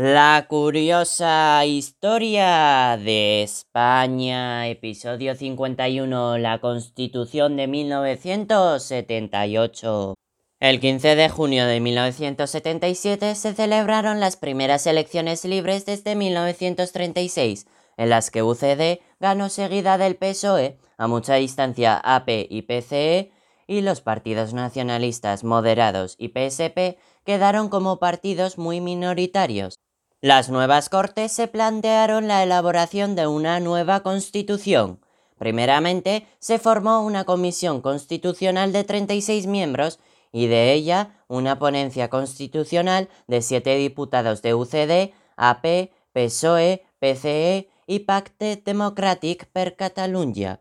La curiosa historia de España, episodio 51, la Constitución de 1978. El 15 de junio de 1977 se celebraron las primeras elecciones libres desde 1936, en las que UCD ganó seguida del PSOE, a mucha distancia AP y PCE, y los partidos nacionalistas moderados y PSP quedaron como partidos muy minoritarios. Las nuevas Cortes se plantearon la elaboración de una nueva constitución. Primeramente, se formó una comisión constitucional de 36 miembros y de ella una ponencia constitucional de siete diputados de UCD, AP, PSOE, PCE y Pacte Democratic per Catalunya.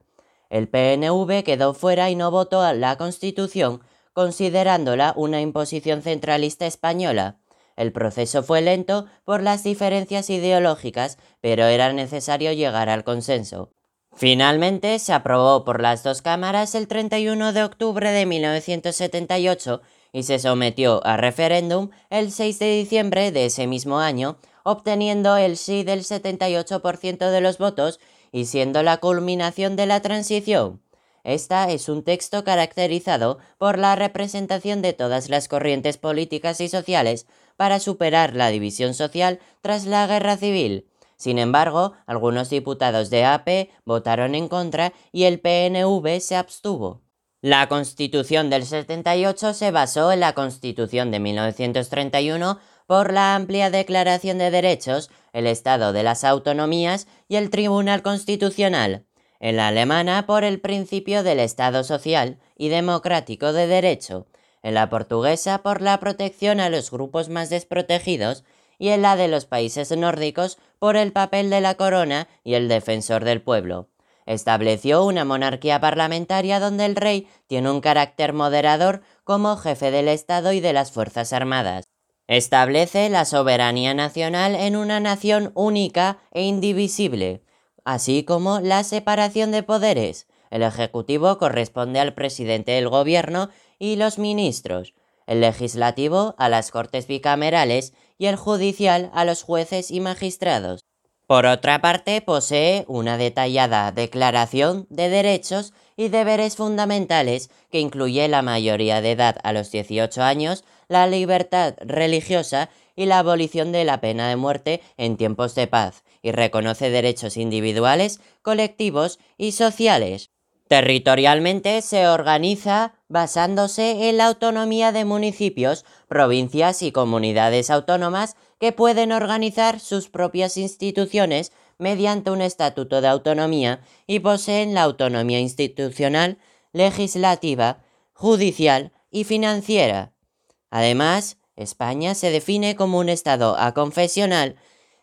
El PNV quedó fuera y no votó a la Constitución, considerándola una imposición centralista española. El proceso fue lento por las diferencias ideológicas, pero era necesario llegar al consenso. Finalmente se aprobó por las dos cámaras el 31 de octubre de 1978 y se sometió a referéndum el 6 de diciembre de ese mismo año, obteniendo el sí del 78% de los votos y siendo la culminación de la transición. Esta es un texto caracterizado por la representación de todas las corrientes políticas y sociales para superar la división social tras la guerra civil. Sin embargo, algunos diputados de AP votaron en contra y el PNV se abstuvo. La Constitución del 78 se basó en la Constitución de 1931 por la amplia Declaración de Derechos, el Estado de las Autonomías y el Tribunal Constitucional en la alemana por el principio del Estado social y democrático de derecho, en la portuguesa por la protección a los grupos más desprotegidos y en la de los países nórdicos por el papel de la corona y el defensor del pueblo. Estableció una monarquía parlamentaria donde el rey tiene un carácter moderador como jefe del Estado y de las Fuerzas Armadas. Establece la soberanía nacional en una nación única e indivisible, así como la separación de poderes. El Ejecutivo corresponde al presidente del Gobierno y los ministros, el legislativo a las Cortes bicamerales y el judicial a los jueces y magistrados. Por otra parte, posee una detallada declaración de derechos y deberes fundamentales que incluye la mayoría de edad a los 18 años, la libertad religiosa y la abolición de la pena de muerte en tiempos de paz, y reconoce derechos individuales, colectivos y sociales. Territorialmente se organiza basándose en la autonomía de municipios, provincias y comunidades autónomas que pueden organizar sus propias instituciones mediante un estatuto de autonomía y poseen la autonomía institucional, legislativa, judicial y financiera. Además, España se define como un Estado aconfesional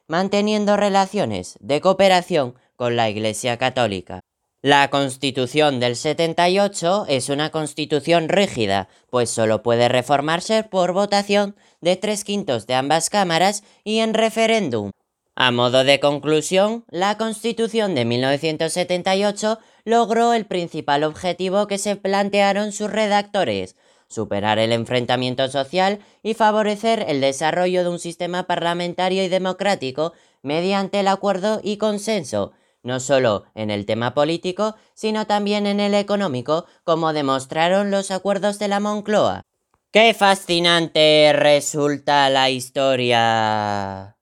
manteniendo relaciones de cooperación con la Iglesia Católica. La Constitución del 78 es una constitución rígida, pues solo puede reformarse por votación de tres quintos de ambas cámaras y en referéndum. A modo de conclusión, la Constitución de 1978 logró el principal objetivo que se plantearon sus redactores, superar el enfrentamiento social y favorecer el desarrollo de un sistema parlamentario y democrático mediante el acuerdo y consenso, no solo en el tema político, sino también en el económico, como demostraron los acuerdos de la Moncloa. ¡Qué fascinante resulta la historia!